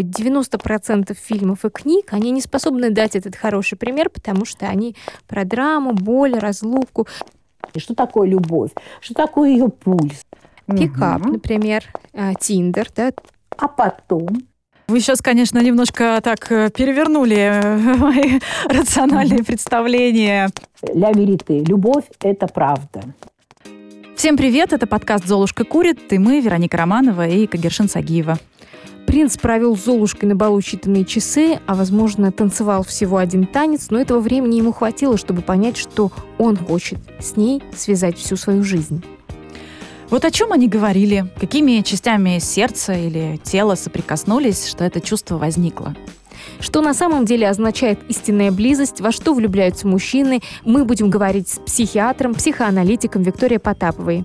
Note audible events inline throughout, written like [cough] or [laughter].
90% фильмов и книг, они не способны дать этот хороший пример, потому что они про драму, боль, разлуку. Что такое любовь? Что такое ее пульс? Пикап, угу. например, а, Тиндер, да. А потом? Вы сейчас, конечно, немножко так э, перевернули э, [laughs] мои рациональные представления. Ля верите. Любовь – это правда. Всем привет, это подкаст «Золушка курит», и мы, Вероника Романова и Кагершин Сагиева. Принц провел с Золушкой на балу считанные часы, а, возможно, танцевал всего один танец, но этого времени ему хватило, чтобы понять, что он хочет с ней связать всю свою жизнь. Вот о чем они говорили, какими частями сердца или тела соприкоснулись, что это чувство возникло. Что на самом деле означает истинная близость, во что влюбляются мужчины, мы будем говорить с психиатром, психоаналитиком Викторией Потаповой.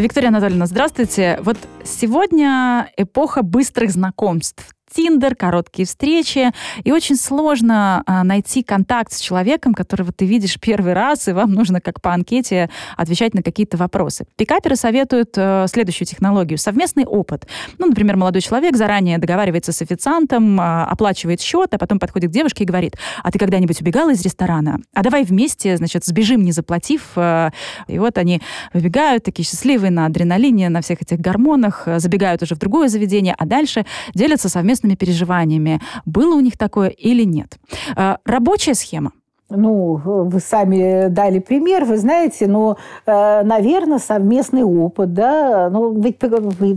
Виктория Анатольевна, здравствуйте. Вот сегодня эпоха быстрых знакомств. Тиндер, короткие встречи, и очень сложно а, найти контакт с человеком, которого ты видишь первый раз, и вам нужно, как по анкете, отвечать на какие-то вопросы. Пикаперы советуют э, следующую технологию. Совместный опыт. Ну, например, молодой человек заранее договаривается с официантом, э, оплачивает счет, а потом подходит к девушке и говорит, а ты когда-нибудь убегала из ресторана? А давай вместе, значит, сбежим, не заплатив. Э, и вот они выбегают, такие счастливые на адреналине, на всех этих гормонах, э, забегают уже в другое заведение, а дальше делятся совместно совместными переживаниями. Было у них такое или нет? Э, рабочая схема. Ну, вы сами дали пример, вы знаете, но, э, наверное, совместный опыт, да, ну, ведь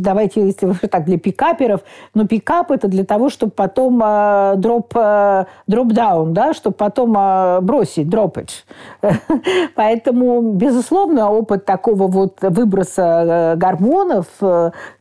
давайте, если вы так для пикаперов, но пикап это для того, чтобы потом дроп, э, дроп-даун, э, да, чтобы потом э, бросить, дропать. [laughs] Поэтому, безусловно, опыт такого вот выброса гормонов,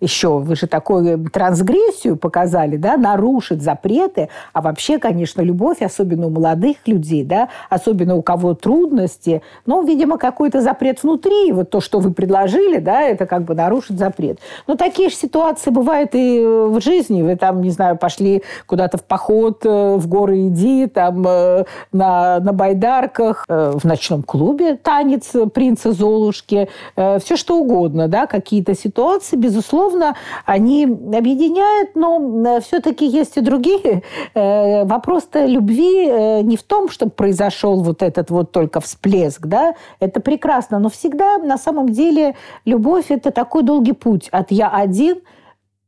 еще вы же такую трансгрессию показали, да, нарушить запреты, а вообще, конечно, любовь, особенно у молодых людей, да, особенно у кого трудности. Но, видимо, какой-то запрет внутри. Вот то, что вы предложили, да, это как бы нарушит запрет. Но такие же ситуации бывают и в жизни. Вы там, не знаю, пошли куда-то в поход, э, в горы иди, там э, на, на байдарках, э, в ночном клубе танец принца Золушки, все что угодно, да, какие-то ситуации, безусловно, они объединяют, но все-таки есть и другие. Вопрос-то любви не в том, чтобы произошло произошел вот этот вот только всплеск, да, это прекрасно. Но всегда на самом деле любовь – это такой долгий путь от «я один»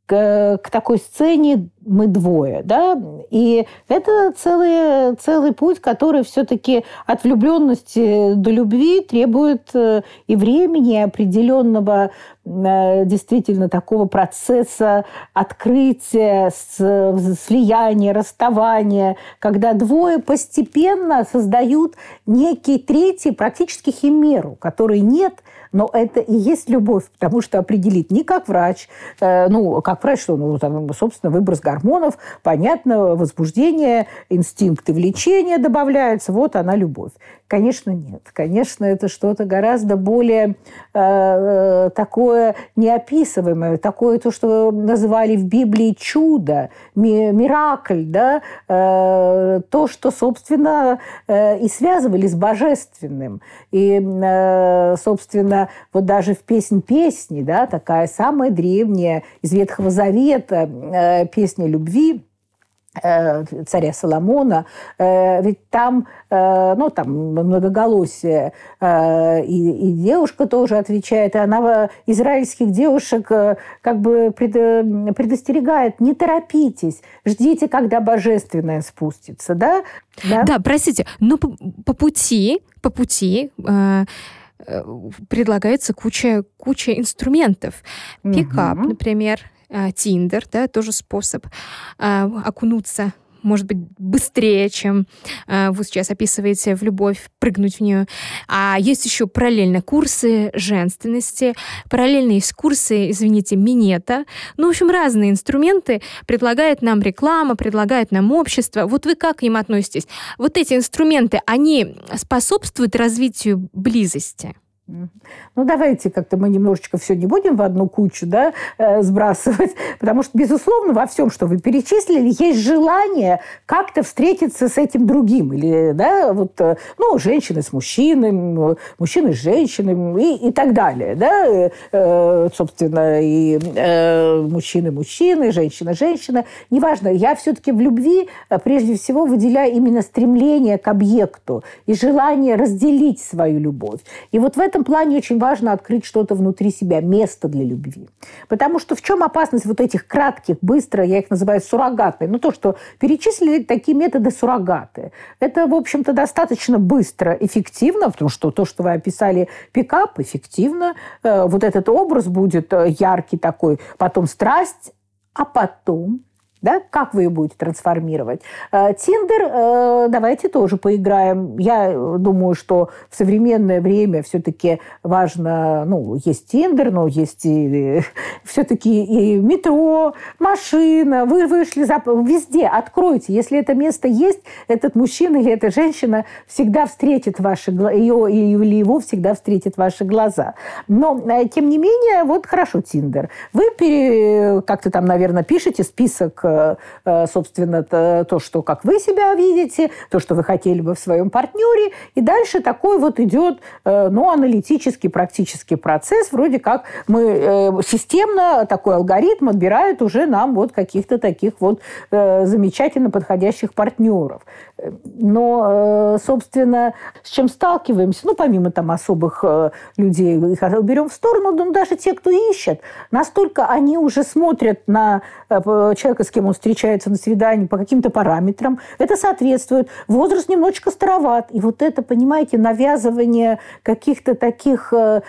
к, к такой сцене мы двое, да, и это целый, целый путь, который все-таки от влюбленности до любви требует э, и времени, и определенного э, действительно такого процесса открытия, слияния, расставания, когда двое постепенно создают некий третий практически химеру, которой нет, но это и есть любовь, потому что определить не как врач, э, ну, как врач, что, ну, там, собственно, выброс гормонов, понятно, возбуждение, инстинкты влечения добавляются, вот она любовь. Конечно, нет. Конечно, это что-то гораздо более э, э такое неописываемое, такое то, что называли в Библии чудо, ми, миракль, да, э, то, что, собственно, э, и связывали с божественным. И, э, собственно, вот даже в «Песнь песни», да, такая самая древняя из Ветхого Завета э, песня любви, царя Соломона, э, ведь там, э, ну, там многоголосие, и, и девушка тоже отвечает, и она израильских девушек как бы предостерегает, не торопитесь, ждите, когда божественное спустится, да? Да, да простите, но по, по пути, по пути э, предлагается куча, куча инструментов. Пикап, угу. например, Тиндер, да, тоже способ а, окунуться может быть, быстрее, чем э, вы сейчас описываете в любовь, прыгнуть в нее. А есть еще параллельно курсы женственности, параллельно есть курсы, извините, минета. Ну, в общем, разные инструменты предлагает нам реклама, предлагает нам общество. Вот вы как к ним относитесь? Вот эти инструменты, они способствуют развитию близости? Ну, давайте как-то мы немножечко все не будем в одну кучу да, э, сбрасывать, [laughs] потому что, безусловно, во всем, что вы перечислили, есть желание как-то встретиться с этим другим. Или, да, вот, э, ну, женщины с мужчиной, мужчины с женщиной и, и так далее. Да? Э собственно, и э, мужчины мужчины, женщина женщина. Неважно, я все-таки в любви э, прежде всего выделяю именно стремление к объекту и желание разделить свою любовь. И вот в этом этом плане очень важно открыть что-то внутри себя, место для любви. Потому что в чем опасность вот этих кратких, быстро, я их называю суррогатные, ну то, что перечислили такие методы суррогаты. Это, в общем-то, достаточно быстро, эффективно, потому что то, что вы описали, пикап, эффективно. Э, вот этот образ будет э, яркий такой, потом страсть, а потом да, как вы ее будете трансформировать. Э, Тиндер, э, давайте тоже поиграем. Я думаю, что в современное время все-таки важно, ну, есть Тиндер, но есть и [laughs] все-таки и метро, машина, вы вышли за... Везде откройте. Если это место есть, этот мужчина или эта женщина всегда встретит ваши... Ее или его всегда встретит ваши глаза. Но, э, тем не менее, вот хорошо Тиндер. Вы пере... как-то там, наверное, пишете список Э, собственно, то, что как вы себя видите, то, что вы хотели бы в своем партнере. И дальше такой вот идет, э, ну, аналитический практический процесс. Вроде как мы э, системно такой алгоритм отбирает уже нам вот каких-то таких вот замечательно подходящих партнеров. Но, собственно, с чем сталкиваемся, ну, помимо там особых людей, их уберем в сторону, но даже те, кто ищет, настолько они уже смотрят на человека, с кем он встречается на свидании по каким-то параметрам, это соответствует. Возраст немножечко староват. И вот это, понимаете, навязывание каких-то таких э,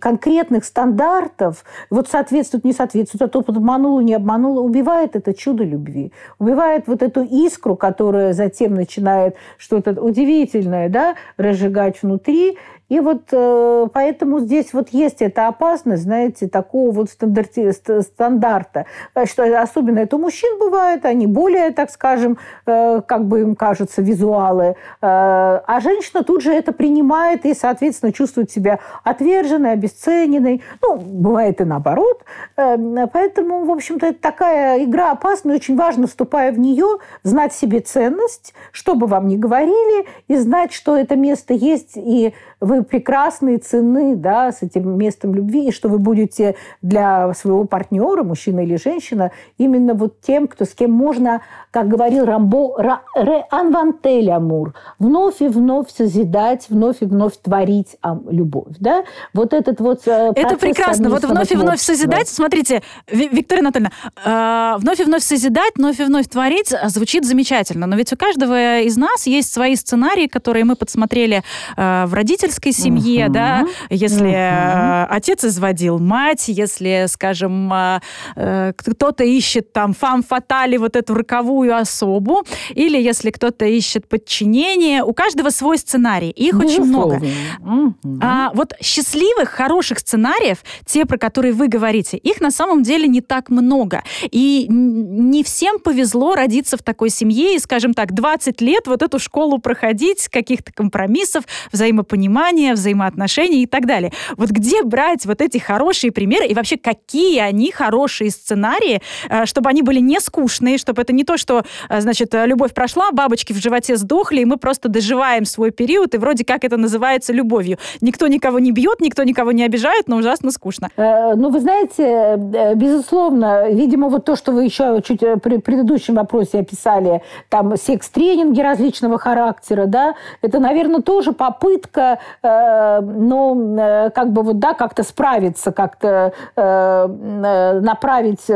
конкретных стандартов, вот соответствует, не соответствует, а то обманула, не обманула, убивает это чудо любви. Убивает вот эту искру, которая затем начинает что-то удивительное да, разжигать внутри. И вот э, поэтому здесь вот есть эта опасность, знаете, такого вот стандарти, стандарта. Э, что особенно это у мужчин бывает, они более, так скажем, э, как бы им кажется, визуалы. А женщина тут же это принимает и, соответственно, чувствует себя отверженной, обесцененной. Ну, бывает и наоборот. Поэтому, в общем-то, это такая игра опасная. Очень важно, вступая в нее, знать себе ценность, что бы вам ни говорили, и знать, что это место есть, и вы прекрасные, цены да, с этим местом любви, и что вы будете для своего партнера, мужчина или женщина, именно вот тем, кто с кем можно, как говорил Рамбо, реанвантель амур, вновь и вновь созидать, вновь и вновь творить любовь. Да? Вот этот вот э, Это прекрасно. Вот вновь и вновь созидать. Смотрите, Виктория Анатольевна, э, вновь и вновь созидать, вновь и вновь творить а, звучит замечательно. Но ведь у каждого из нас есть свои сценарии, которые мы подсмотрели э, в родительстве родительской семье, угу. да, если угу. отец изводил мать, если, скажем, э, э, кто-то ищет там фам фатали, вот эту роковую особу, или если кто-то ищет подчинение, у каждого свой сценарий, их Безусловно. очень много. Угу. А, вот счастливых, хороших сценариев, те, про которые вы говорите, их на самом деле не так много. И не всем повезло родиться в такой семье и, скажем так, 20 лет вот эту школу проходить, каких-то компромиссов, взаимопонимания, понимания, взаимоотношений и так далее. Вот где брать вот эти хорошие примеры и вообще какие они хорошие сценарии, э, чтобы они были не скучные, чтобы это не то, что, э, значит, любовь прошла, бабочки в животе сдохли, и мы просто доживаем свой период, и вроде как это называется любовью. Никто никого не бьет, никто никого не обижает, но ужасно скучно. Э, ну, вы знаете, безусловно, видимо, вот то, что вы еще чуть при предыдущем вопросе описали, там секс-тренинги различного характера, да, это, наверное, тоже попытка Э, ну, э, как бы вот, да, как-то справиться, как-то э, направить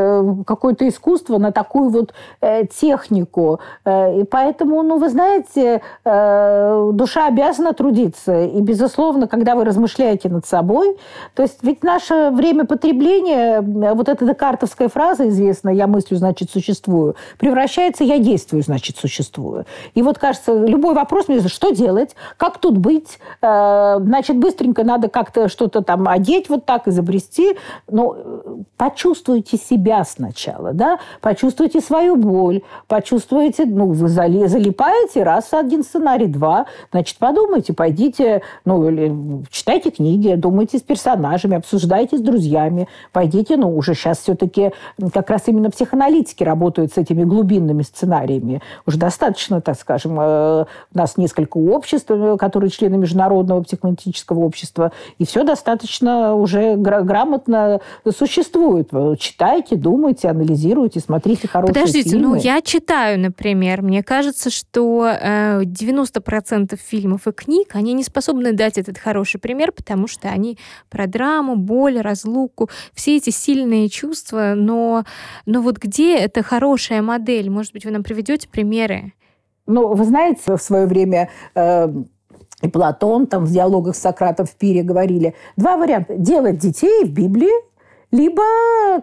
какое-то искусство на такую вот технику. И поэтому, ну, вы знаете, душа обязана трудиться. И, безусловно, когда вы размышляете над собой, то есть ведь наше время потребления, вот эта декартовская фраза известная «я мыслю, значит, существую», превращается «я действую, значит, существую». И вот, кажется, любой вопрос мне что делать, как тут быть, Э, значит, быстренько надо как-то что-то там одеть вот так, изобрести. Но э, почувствуйте себя сначала, да, почувствуйте свою боль, почувствуйте, ну, вы залипаете, раз один сценарий, два, значит, подумайте, пойдите, ну, или читайте книги, думайте с персонажами, обсуждайте с друзьями, пойдите, ну, уже сейчас все-таки как раз именно психоаналитики работают с этими глубинными сценариями. Уже достаточно, так скажем, э, у нас несколько обществ, э, которые члены Международного психоаналитического общества, и все достаточно уже грамотно существует. Читайте, думайте, анализируйте, смотрите хорошие Подождите, фильмы. ну я читаю, например, мне кажется, что 90% э, фильмов и книг, они не способны дать этот хороший пример, потому что они про драму, боль, разлуку, все эти сильные чувства, но, но вот где эта хорошая модель? Может быть, вы нам приведете примеры? Ну, вы знаете, в свое время э, и Платон там в диалогах с Сократом в пире говорили, два варианта. Делать детей в Библии либо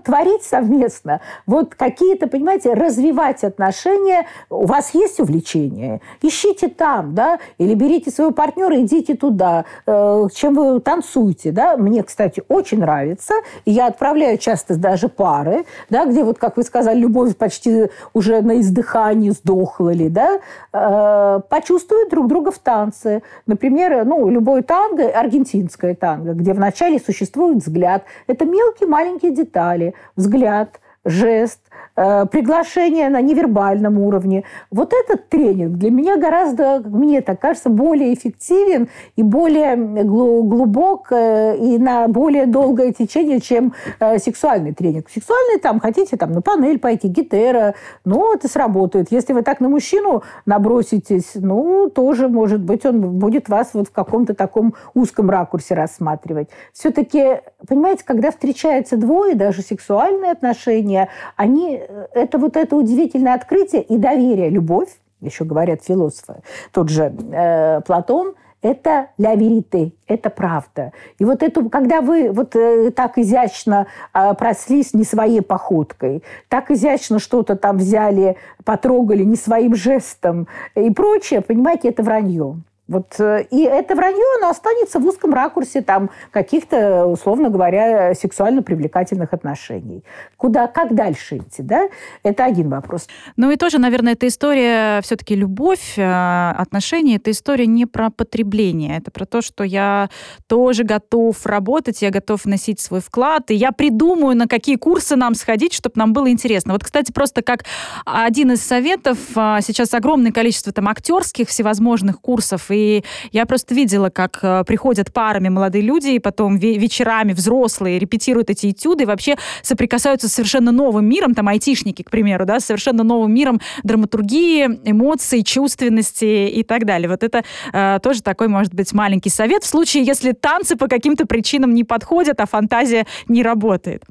творить совместно. Вот какие-то, понимаете, развивать отношения. У вас есть увлечение? Ищите там, да, или берите своего партнера, идите туда. Э, чем вы танцуете, да. Мне, кстати, очень нравится. Я отправляю часто даже пары, да, где вот, как вы сказали, любовь почти уже на издыхании сдохла ли, да, э, почувствуют друг друга в танце. Например, ну, любой танго, аргентинское танго, где вначале существует взгляд. Это мелкий маленькие детали, взгляд, жест, приглашение на невербальном уровне. Вот этот тренинг для меня гораздо, мне так кажется, более эффективен и более глубок э, и на более долгое течение, чем э, сексуальный тренинг. Сексуальный там, хотите там на панель пойти, гитера, ну, это сработает. Если вы так на мужчину наброситесь, ну, тоже, может быть, он будет вас вот в каком-то таком узком ракурсе рассматривать. Все-таки, понимаете, когда встречаются двое, даже сексуальные отношения, они это вот это удивительное открытие и доверие, любовь, еще говорят философы, тот же э, Платон, это ля верите, это правда. И вот эту, когда вы вот э, так изящно э, прослись не своей походкой, так изящно что-то там взяли, потрогали не своим жестом и прочее, понимаете, это вранье. Вот, э, и это вранье, оно останется в узком ракурсе там каких-то, условно говоря, сексуально привлекательных отношений. Куда, как дальше идти, да? Это один вопрос. Ну и тоже, наверное, эта история все-таки любовь, э, отношения, это история не про потребление, это про то, что я тоже готов работать, я готов носить свой вклад, и я придумаю, на какие курсы нам сходить, чтобы нам было интересно. Вот, кстати, просто как один из советов, а, сейчас огромное количество там актерских всевозможных курсов, и я просто видела, как э, приходят парами молодые люди, и потом вечерами взрослые репетируют эти этюды, и вообще соприкасаются с совершенно новым миром, там айтишники, к примеру, да, совершенно новым миром драматургии, эмоций, чувственности и так далее. Вот это э, тоже такой, может быть, маленький совет в случае, если танцы по каким-то причинам не подходят, а фантазия не работает.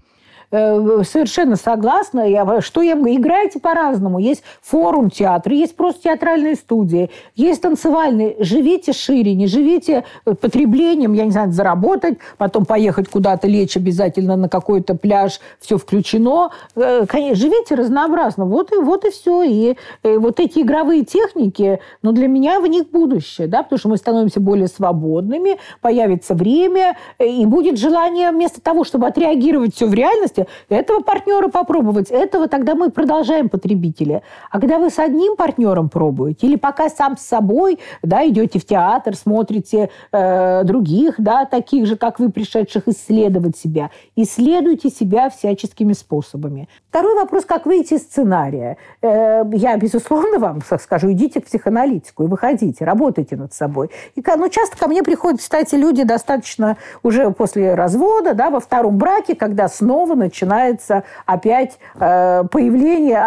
Э, совершенно согласна. Я, что я играете по-разному. Есть форум театра, есть просто театральные студии, есть танцевальные. Живите шире, не живите э, потреблением, я не знаю, заработать, потом поехать куда-то лечь обязательно на какой-то пляж, все включено. Э, конечно, живите разнообразно. Вот и, вот и все. И, и вот эти игровые техники, но ну, для меня в них будущее, да, потому что мы становимся более свободными, появится время, и будет желание вместо того, чтобы отреагировать все в реальности, этого партнера попробовать, этого тогда мы продолжаем потребители. А когда вы с одним партнером пробуете, или пока сам с собой, да, идете в театр, смотрите э, других, да, таких же, как вы, пришедших исследовать себя, исследуйте себя всяческими способами. Второй вопрос, как выйти из сценария. Э, я, безусловно, вам скажу, идите к психоаналитику и выходите, работайте над собой. И, ну, часто ко мне приходят, кстати, люди достаточно уже после развода, да, во втором браке, когда снова начинается опять э, появление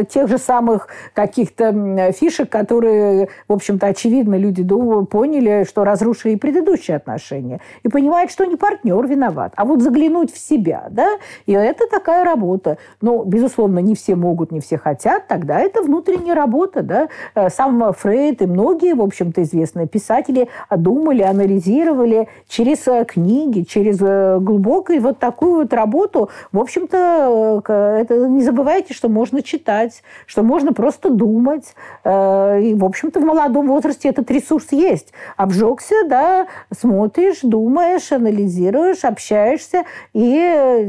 э, тех же самых каких-то фишек, которые, в общем-то, очевидно, люди поняли, что разрушили предыдущие отношения. И понимают, что не партнер виноват, а вот заглянуть в себя. Да? И это такая работа. Но, безусловно, не все могут, не все хотят. Тогда это внутренняя работа. Да? Э, сам Фрейд и многие, в общем-то, известные писатели думали, анализировали через э, книги, через глубокую вот такую вот работу работу, в общем-то, это не забывайте, что можно читать, что можно просто думать. И, в общем-то, в молодом возрасте этот ресурс есть. Обжегся, да, смотришь, думаешь, анализируешь, общаешься и, и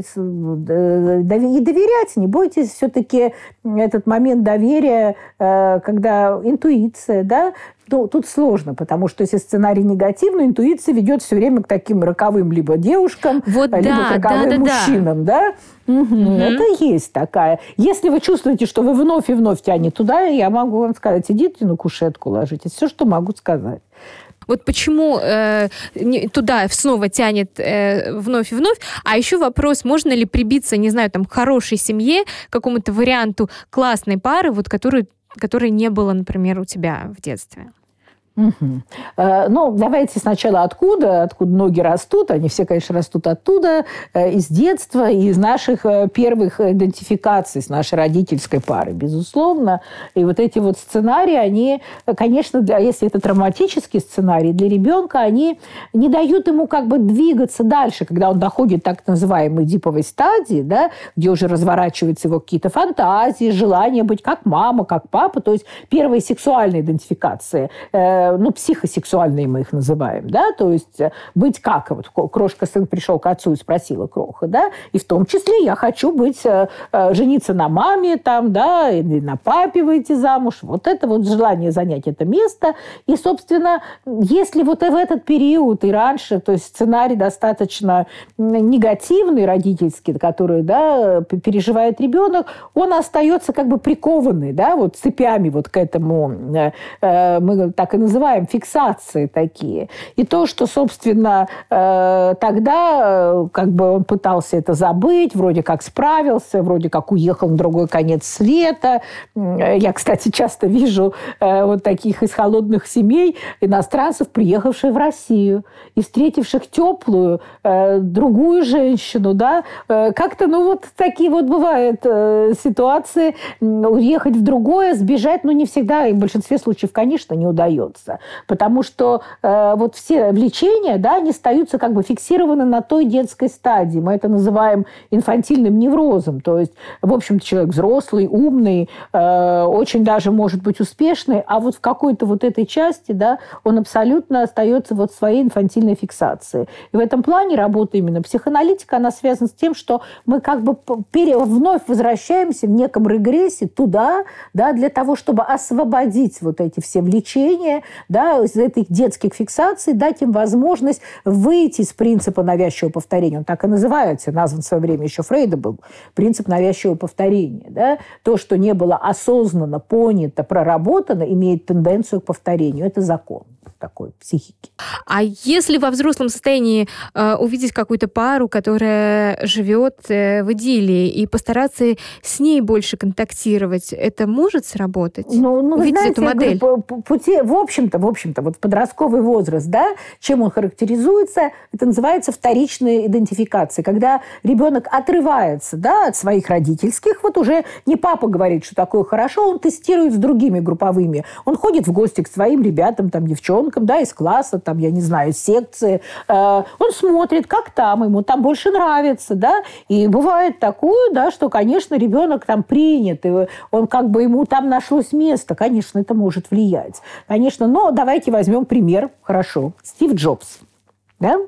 доверять. Не бойтесь все-таки этот момент доверия, когда интуиция, да, ну, тут сложно, потому что если сценарий негативный, интуиция ведет все время к таким роковым либо девушкам, вот либо да, к роковым да, да, мужчинам, да? да? Угу. Угу. Это есть такая. Если вы чувствуете, что вы вновь и вновь тянете туда, я могу вам сказать, идите на кушетку ложитесь. Все, что могу сказать. Вот почему э, туда снова тянет э, вновь и вновь. А еще вопрос, можно ли прибиться, не знаю, там, к хорошей семье, к какому-то варианту классной пары, вот, которую, которой не было, например, у тебя в детстве? Угу. Ну, давайте сначала откуда, откуда ноги растут. Они все, конечно, растут оттуда, э, из детства, из наших э, первых идентификаций с нашей родительской пары, безусловно. И вот эти вот сценарии, они, конечно, если это травматический сценарий для ребенка, они не дают ему как бы двигаться дальше, когда он доходит так называемой диповой стадии, да, где уже разворачиваются его какие-то фантазии, желание быть как мама, как папа, то есть первые сексуальные идентификации ну, психосексуальные мы их называем, да, то есть э, быть как, вот крошка сын пришел к отцу и спросила кроха, да, и в том числе я хочу быть, э, э, жениться на маме там, да, или на папе выйти замуж, вот это вот желание занять это место, и, собственно, если вот в этот период и раньше, то есть сценарий достаточно негативный родительский, который, да, переживает ребенок, он остается как бы прикованный, да, вот цепями вот к этому, мы так и называем называем фиксации такие. И то, что, собственно, э, тогда э, как бы он пытался это забыть, вроде как справился, вроде как уехал на другой конец света. Я, кстати, часто вижу э, вот таких из холодных семей иностранцев, приехавших в Россию и встретивших теплую другую женщину, да, как-то, ну, вот такие вот бывают ситуации, уехать в другое, сбежать, ну, не всегда, и в большинстве случаев, конечно, не удается остается. Потому что э, вот все влечения, да, они остаются как бы фиксированы на той детской стадии. Мы это называем инфантильным неврозом. То есть, в общем-то, человек взрослый, умный, э, очень даже может быть успешный, а вот в какой-то вот этой части, да, он абсолютно остается вот своей инфантильной фиксации. И в этом плане работа именно психоаналитика, она связана с тем, что мы как бы пере... вновь возвращаемся в неком регрессе туда, да, для того, чтобы освободить вот эти все влечения, да, из этих детских фиксаций дать им возможность выйти из принципа навязчивого повторения. Он так и называется, назван в свое время еще Фрейда был, принцип навязчивого повторения. Да? То, что не было осознанно понято, проработано, имеет тенденцию к повторению. Это закон такой психики. А если во взрослом состоянии э, увидеть какую-то пару, которая живет э, в идиллии, и постараться с ней больше контактировать, это может сработать? Ну, ну Увидеть знаете, эту модель? Говорю, пути, в общем-то, в общем-то, вот подростковый возраст, да, чем он характеризуется, это называется вторичная идентификация, когда ребенок отрывается, да, от своих родительских, вот уже не папа говорит, что такое хорошо, он тестирует с другими групповыми, он ходит в гости к своим ребятам, там, девчонкам, ребенком, да, из класса, там, я не знаю, секции. Э, он смотрит, как там, ему там больше нравится, да, и бывает такое, да, что, конечно, ребенок там принят, и он как бы ему там нашлось место, конечно, это может влиять. Конечно, но давайте возьмем пример, хорошо, Стив Джобс, да,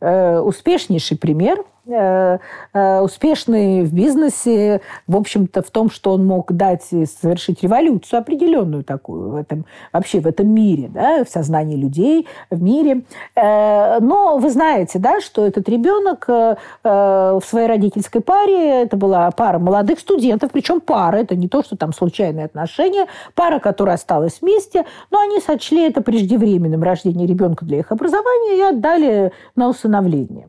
э, успешнейший пример – успешный в бизнесе, в общем-то, в том, что он мог дать совершить революцию определенную такую в этом, вообще в этом мире, да, в сознании людей, в мире. Э, но вы знаете, да, что этот ребенок в своей родительской паре, это была пара молодых студентов, причем пара, это не то, что там случайные отношения, пара, которая осталась вместе, но они сочли это преждевременным рождение ребенка для их образования и отдали на усыновление.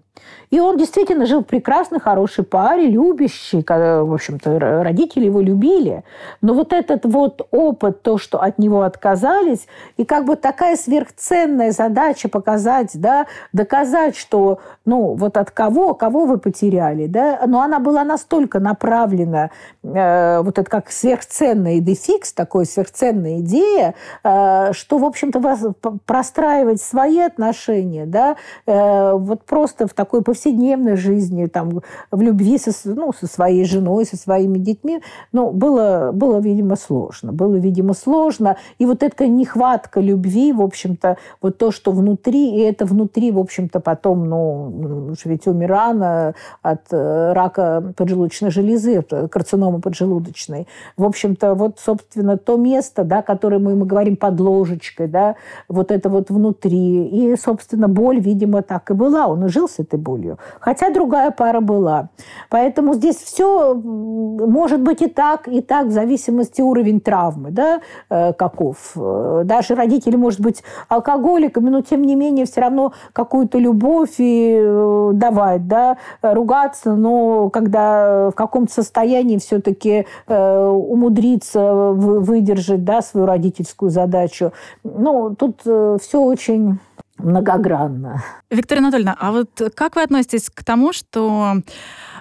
И он действительно жил в прекрасной, хорошей паре, любящей, в общем-то, родители его любили. Но вот этот вот опыт, то, что от него отказались, и как бы такая сверхценная задача показать, да, доказать, что, ну, вот от кого, кого вы потеряли, да, но она была настолько направлена, э, вот это как сверхценный дефикс, такой сверхценная идея, э, что, в общем-то, простраивать свои отношения, да, э, вот просто в такой повседневной жизни, там, в любви со, ну, со своей женой, со своими детьми. Но было, было, видимо, сложно. Было, видимо, сложно. И вот эта нехватка любви, в общем-то, вот то, что внутри, и это внутри, в общем-то, потом, ну, ведь умер рано от э, рака поджелудочной железы, от карциномы поджелудочной. В общем-то, вот, собственно, то место, да, которое мы, мы говорим под ложечкой, да, вот это вот внутри. И, собственно, боль, видимо, так и была. Он и жил с этой болью. Хотя другая пара была. Поэтому здесь все может быть и так, и так, в зависимости уровень травмы, да, э, каков. Э, даже родители, может быть, алкоголиками, но, тем не менее, все равно какую-то любовь и э, давать, да, ругаться, но когда в каком-то состоянии все-таки умудриться выдержать, да, свою родительскую задачу. Ну, тут все очень многогранно. Виктория Анатольевна, а вот как вы относитесь к тому, что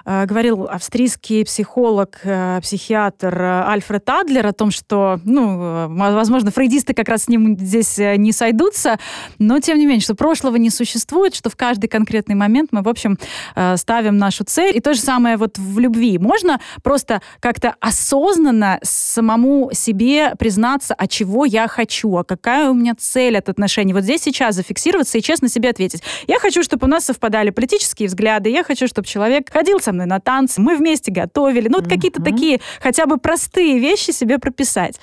говорил австрийский психолог, э, психиатр э, Альфред Адлер о том, что, ну, возможно, фрейдисты как раз с ним здесь не сойдутся, но тем не менее, что прошлого не существует, что в каждый конкретный момент мы, в общем, ставим нашу цель. И то же самое вот в любви. Можно просто как-то осознанно самому себе признаться, а чего я хочу, а какая у меня цель от отношений. Вот здесь сейчас зафиксироваться и честно себе ответить. Я хочу, чтобы у нас совпадали политические взгляды, я хочу, чтобы человек ходил со мной на танцы, мы вместе готовили. Ну, вот какие-то такие хотя бы простые вещи себе прописать.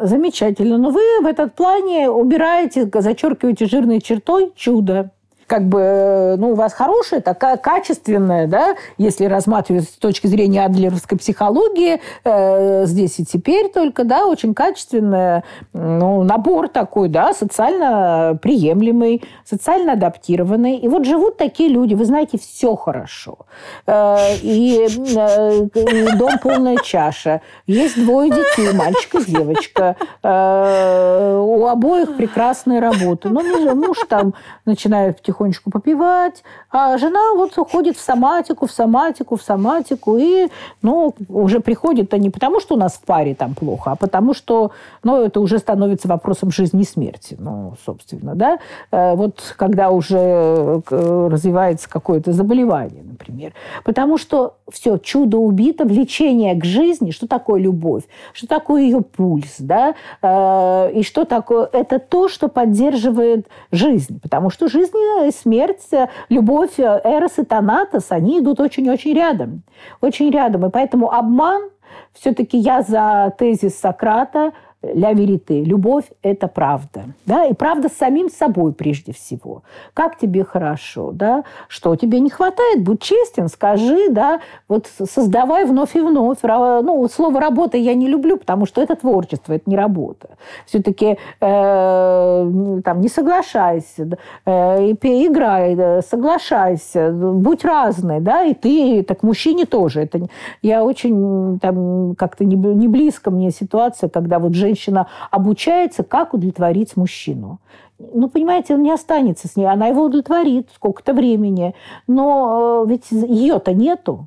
Замечательно. Но вы в этот плане убираете, зачеркиваете жирной чертой чудо как бы, э, ну, у вас хорошая, такая качественная, да, если рассматривать с точки зрения адлеровской психологии, э, здесь и теперь только, да, очень качественная, ну, набор такой, да, социально приемлемый, социально адаптированный. И вот живут такие люди, вы знаете, все хорошо. Э, и, э, дом полная чаша. Есть двое детей, мальчик и девочка. Э, у обоих прекрасная работа. Но муж там начинает потихоньку потихонечку попивать, а жена вот уходит в соматику, в соматику, в соматику, и, ну, уже приходит-то не потому, что у нас в паре там плохо, а потому что, ну, это уже становится вопросом жизни и смерти, ну, собственно, да. Э, вот когда уже э, развивается какое-то заболевание, например. Потому что все, чудо убито, влечение к жизни, что такое любовь, что такое ее пульс, да, э, и что такое, это то, что поддерживает жизнь, потому что жизнь смерть, любовь, э, Эрос и Танатос, они идут очень-очень рядом. Очень рядом. И поэтому обман, все-таки я за тезис Сократа – ля верите. Любовь – это правда. Да? И правда с самим собой прежде всего. Как тебе хорошо, да? что тебе не хватает, будь честен, скажи, да? вот создавай вновь и вновь. Ну, слово «работа» я не люблю, потому что это творчество, это не работа. Все-таки э, там, не соглашайся, э, играй, соглашайся, будь разный, да, и ты, так мужчине тоже. Это, я очень там как-то не, не близко мне ситуация, когда вот женщина женщина обучается, как удовлетворить мужчину. Ну, понимаете, он не останется с ней, она его удовлетворит сколько-то времени. Но э, ведь ее-то нету.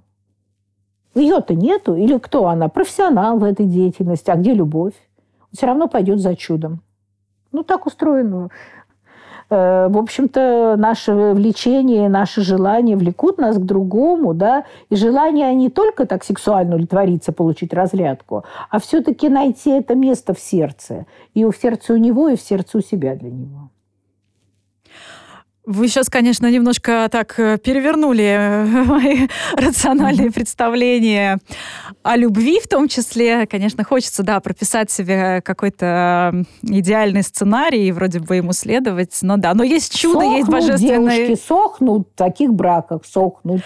Ее-то нету. Или кто она? Профессионал в этой деятельности. А где любовь? Все равно пойдет за чудом. Ну, так устроено. Э, в общем-то, наше влечение, наши желания влекут нас к другому, да, и желание не только так сексуально удовлетвориться, получить разрядку, а все-таки найти это место в сердце. И в сердце у него, и в сердце у себя для него. Вы сейчас, конечно, немножко так э, перевернули э, [laughs] мои рациональные представления о любви в том числе. Конечно, хочется, да, прописать себе какой-то идеальный сценарий и вроде бы ему следовать. Но да, но есть чудо, сохнут есть божественное. девушки, сохнут в таких браках, сохнут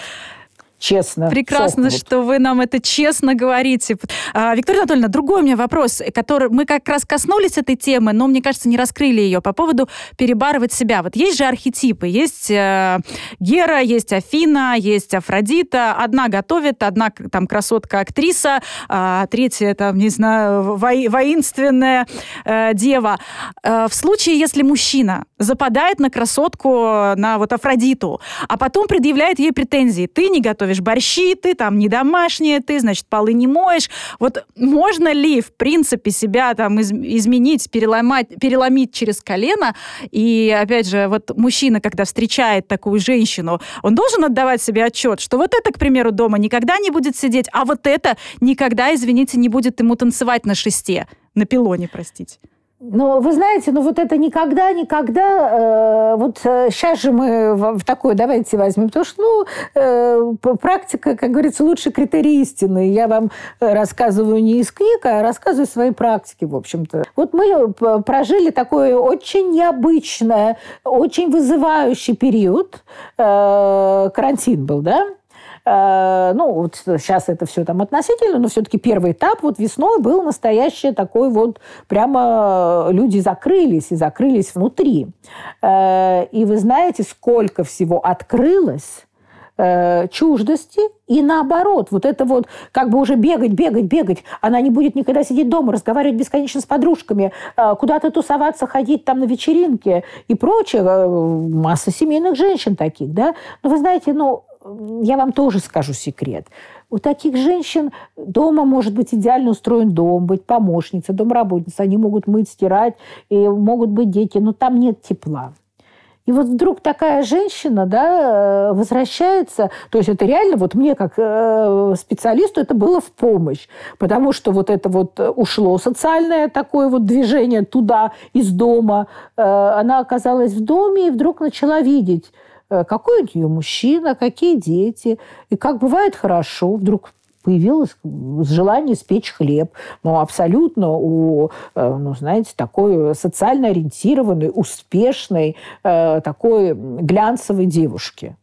честно. Прекрасно, сохнут. что вы нам это честно говорите. А, Виктория Анатольевна, другой у меня вопрос, который мы как раз коснулись этой темы, но, мне кажется, не раскрыли ее по поводу перебарывать себя. Вот есть же архетипы. Есть э, Гера, есть Афина, есть Афродита. Одна готовит, одна там красотка-актриса, а третья, там, не знаю, во воинственная э, дева. Э, в случае, если мужчина западает на красотку, на вот Афродиту, а потом предъявляет ей претензии, ты не готовишь готовишь борщи, ты там не домашняя, ты, значит, полы не моешь. Вот можно ли, в принципе, себя там из, изменить, переломать, переломить через колено? И, опять же, вот мужчина, когда встречает такую женщину, он должен отдавать себе отчет, что вот это, к примеру, дома никогда не будет сидеть, а вот это никогда, извините, не будет ему танцевать на шесте, на пилоне, простите. Ну, вы знаете, ну вот это никогда, никогда, э, вот сейчас э, же мы в, в такое давайте возьмем, потому что, ну, э, практика, как говорится, лучший критерий истины. Я вам рассказываю не из книг, а рассказываю своей практики, в общем-то. Вот мы э, прожили такой очень необычный, очень вызывающий период. Э, карантин был, да? Э, ну, вот сейчас это все там относительно, но все-таки первый этап вот весной был настоящий такой вот, прямо люди закрылись, и закрылись внутри. Э, и вы знаете, сколько всего открылось, э, чуждости и наоборот. Вот это вот как бы уже бегать, бегать, бегать. Она не будет никогда сидеть дома, разговаривать бесконечно с подружками, куда-то тусоваться, ходить там на вечеринки и прочее. Масса семейных женщин таких, да. Но вы знаете, ну, я вам тоже скажу секрет. У таких женщин дома может быть идеально устроен дом, быть помощница, домработница. Они могут мыть, стирать, и могут быть дети, но там нет тепла. И вот вдруг такая женщина да, э, возвращается, то есть это реально вот мне как э, специалисту это было в помощь, потому что вот это вот ушло социальное такое вот движение туда из дома, э, она оказалась в доме и вдруг начала видеть, Э, какой у нее мужчина, какие дети. И как бывает хорошо, вдруг появилось желание спечь хлеб. Ну, абсолютно у, э, ну, знаете, такой социально ориентированной, успешной, э, такой глянцевой девушки.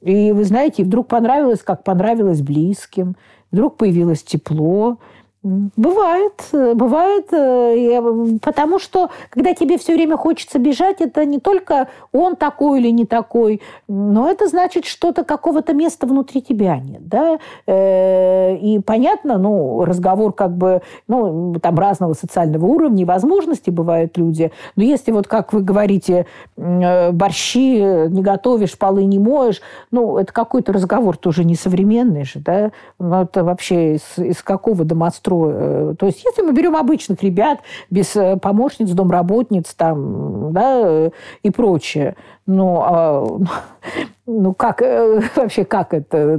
И вы знаете, вдруг понравилось, как понравилось близким, вдруг появилось тепло, Бывает, э, бывает, э, потому что когда тебе все время хочется бежать, это не только он такой или не такой, но это значит что-то какого-то места внутри тебя нет, да. Э, и понятно, ну разговор как бы, ну там разного социального уровня, возможности бывают люди, но если вот как вы говорите, борщи не готовишь, полы не моешь, ну это какой-то разговор тоже несовременный же, да. Ну, это вообще из, из какого домостроя строя. То есть, если мы берем обычных ребят, без э, помощниц, домработниц там, да, и прочее, ну, а, [laughs] ну как э, [laughs] вообще как это?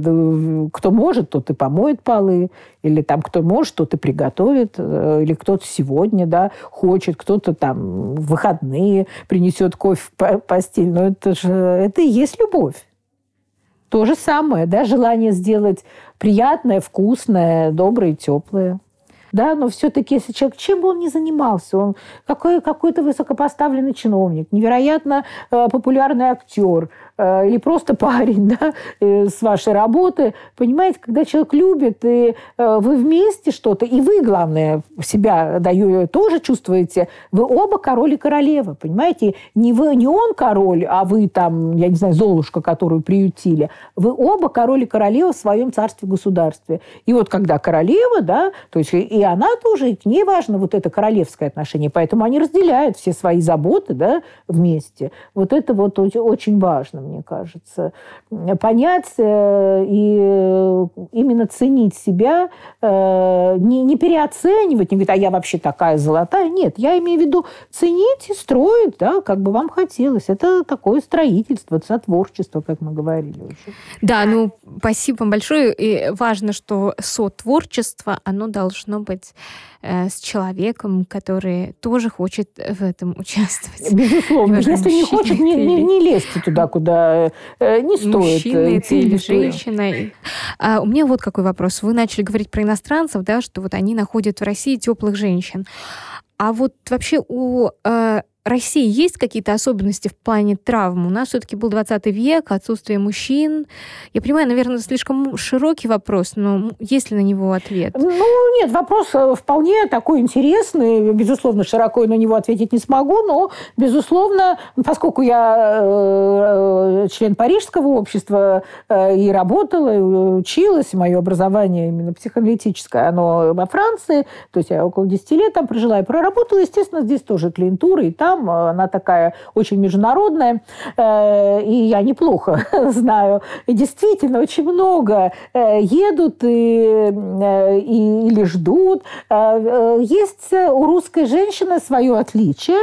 Кто может, тот и помоет полы, или там кто может, тот и приготовит, э, или кто-то сегодня, да, хочет, кто-то там в выходные принесет кофе в постель. Но это же это и есть любовь. То же самое, да, желание сделать приятное, вкусное, доброе, теплое да, но все-таки если человек, чем бы он ни занимался, он какой, какой-то высокопоставленный чиновник, невероятно э, популярный актер, Э, или просто [laughs] парень да, э, с вашей работы. Понимаете, когда человек любит, и вы вместе что-то, и вы, главное, себя даю, тоже чувствуете, вы оба король и королева, понимаете? Не, вы, не он король, а вы там, я не знаю, Золушка, которую приютили. Вы оба король и королева в своем царстве-государстве. И вот когда королева, да, то есть и она тоже, и к ней важно вот это королевское отношение, поэтому они разделяют все свои заботы, да, вместе. Вот это вот очень важно мне кажется. Понять э, и э, именно ценить себя, э, не, не переоценивать, не говорить, а я вообще такая золотая. Нет, я имею в виду ценить и строить, да, как бы вам хотелось. Это такое строительство, сотворчество, как мы говорили уже. Да, ну, спасибо вам большое. И важно, что сотворчество, оно должно быть э, с человеком, который тоже хочет в этом участвовать. Безусловно. Если не хочет, не, не, не лезьте туда, куда э, не стоит. Мужчина или женщина. А, у меня вот какой вопрос. Вы начали говорить про иностранцев, да, что вот они находят в России теплых женщин. А вот вообще у э, России есть какие-то особенности в плане травм? У нас все-таки был 20 век, отсутствие мужчин. Я понимаю, наверное, слишком широкий вопрос, но есть ли на него ответ? Ну, нет, вопрос э, вполне такой интересный. Безусловно, широко на него ответить не смогу, но, безусловно, поскольку я э, член Парижского общества э, и работала, и училась, и мое образование именно психоаналитическое, оно во Франции, то есть я около 10 лет там прожила и проработала, естественно, здесь тоже клиентура и там там, она такая очень международная, и я неплохо [laughs] знаю. И действительно, очень много едут и, и, или ждут. Есть у русской женщины свое отличие,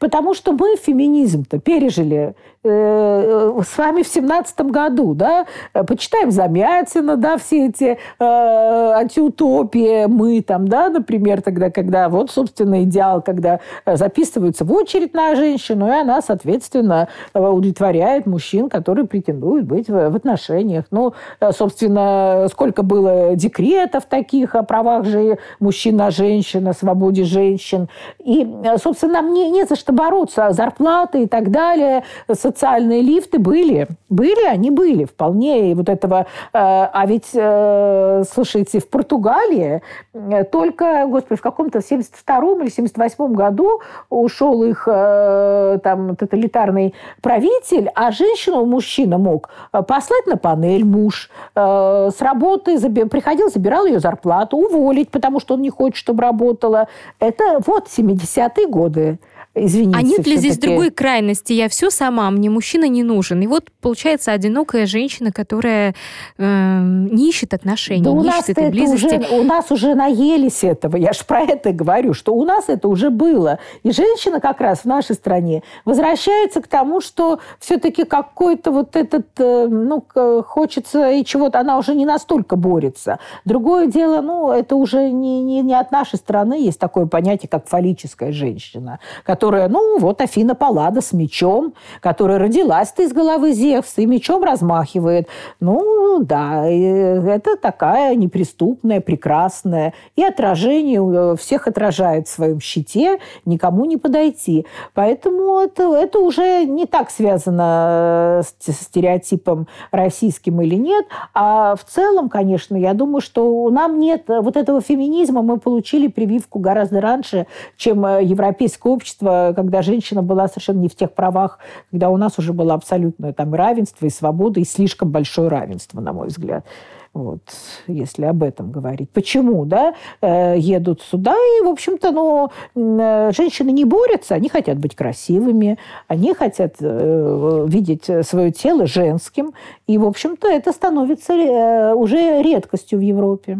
потому что мы феминизм-то пережили Э, с вами в семнадцатом году, да, почитаем Замятина, да, все эти э, антиутопии, мы там, да, например, тогда, когда вот, собственно, идеал, когда записываются в очередь на женщину, и она, соответственно, удовлетворяет мужчин, которые претендуют быть в, в отношениях. Ну, собственно, сколько было декретов таких о правах же мужчин на женщин, о свободе женщин. И, собственно, нам не, не за что бороться, зарплаты и так далее, социальные лифты были. Были, они были вполне. И вот этого... Э, а ведь, э, слушайте, в Португалии э, только, господи, в каком-то 72-м или 78-м году ушел их там тоталитарный правитель, а женщину мужчина мог послать на панель муж, с работы приходил, забирал ее зарплату, уволить, потому что он не хочет, чтобы работала. Это вот 70-е годы извините. А нет ли здесь другой крайности? Я все сама, мне мужчина не нужен. И вот получается одинокая женщина, которая э, не ищет отношений, да не у ищет нас этой близости. Уже, у нас уже наелись этого. Я же [laughs] про это говорю, что у нас это уже было. И женщина как раз в нашей стране возвращается к тому, что все-таки какой-то вот этот, э, ну, хочется и чего-то, она уже не настолько борется. Другое дело, ну, это уже не, не, не от нашей страны есть такое понятие, как фаллическая женщина, которая, ну, вот Афина Паллада с мечом, которая родилась-то из головы Зевса и мечом размахивает. Ну, да, это такая неприступная, прекрасная. И отражение э, всех отражает в своем щите, никому не подойти. Поэтому это, это уже не так связано э, с стереотипом российским или нет. А в целом, конечно, я думаю, что нам нет вот этого феминизма, мы получили прививку гораздо раньше, чем э, европейское общество когда женщина была совершенно не в тех правах, когда у нас уже было абсолютное там равенство и свобода, и слишком большое равенство, на мой взгляд. Вот, если об этом говорить. Почему, да, э, едут сюда, и, в общем-то, ну, э, женщины не борются, они хотят быть красивыми, они хотят э, видеть свое тело женским, и, в общем-то, это становится уже редкостью в Европе.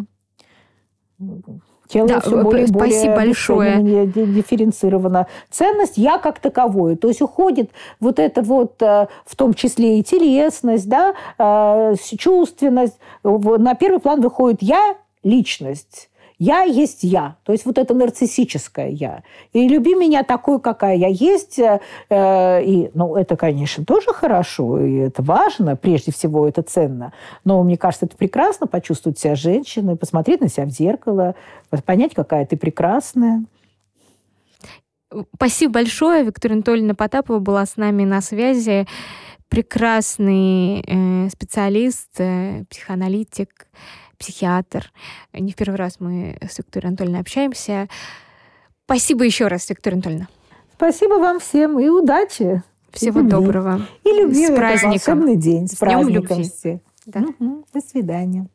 Тело да, все более, спасибо более большое. дифференцировано. Ценность я как таковой. То есть уходит вот это вот, э, в том числе и телесность, да, э, чувственность. На первый план выходит я, личность. Я есть я. То есть вот это нарциссическое я. И люби меня такой, какая я есть. Э, и, ну, это, конечно, тоже хорошо. И это важно. Прежде всего, это ценно. Но мне кажется, это прекрасно почувствовать себя женщиной, посмотреть на себя в зеркало, понять, какая ты прекрасная. Спасибо большое. Виктория Анатольевна Потапова была с нами на связи. Прекрасный э, специалист, э, психоаналитик, психиатр. Не в первый раз мы с Викторией Анатольевной общаемся. Спасибо еще раз, Виктория Анатольевна. Спасибо вам всем и удачи. Всего и доброго. И любви с праздником. волшебный день. С, с праздником. Любви. Да. Угу. До свидания.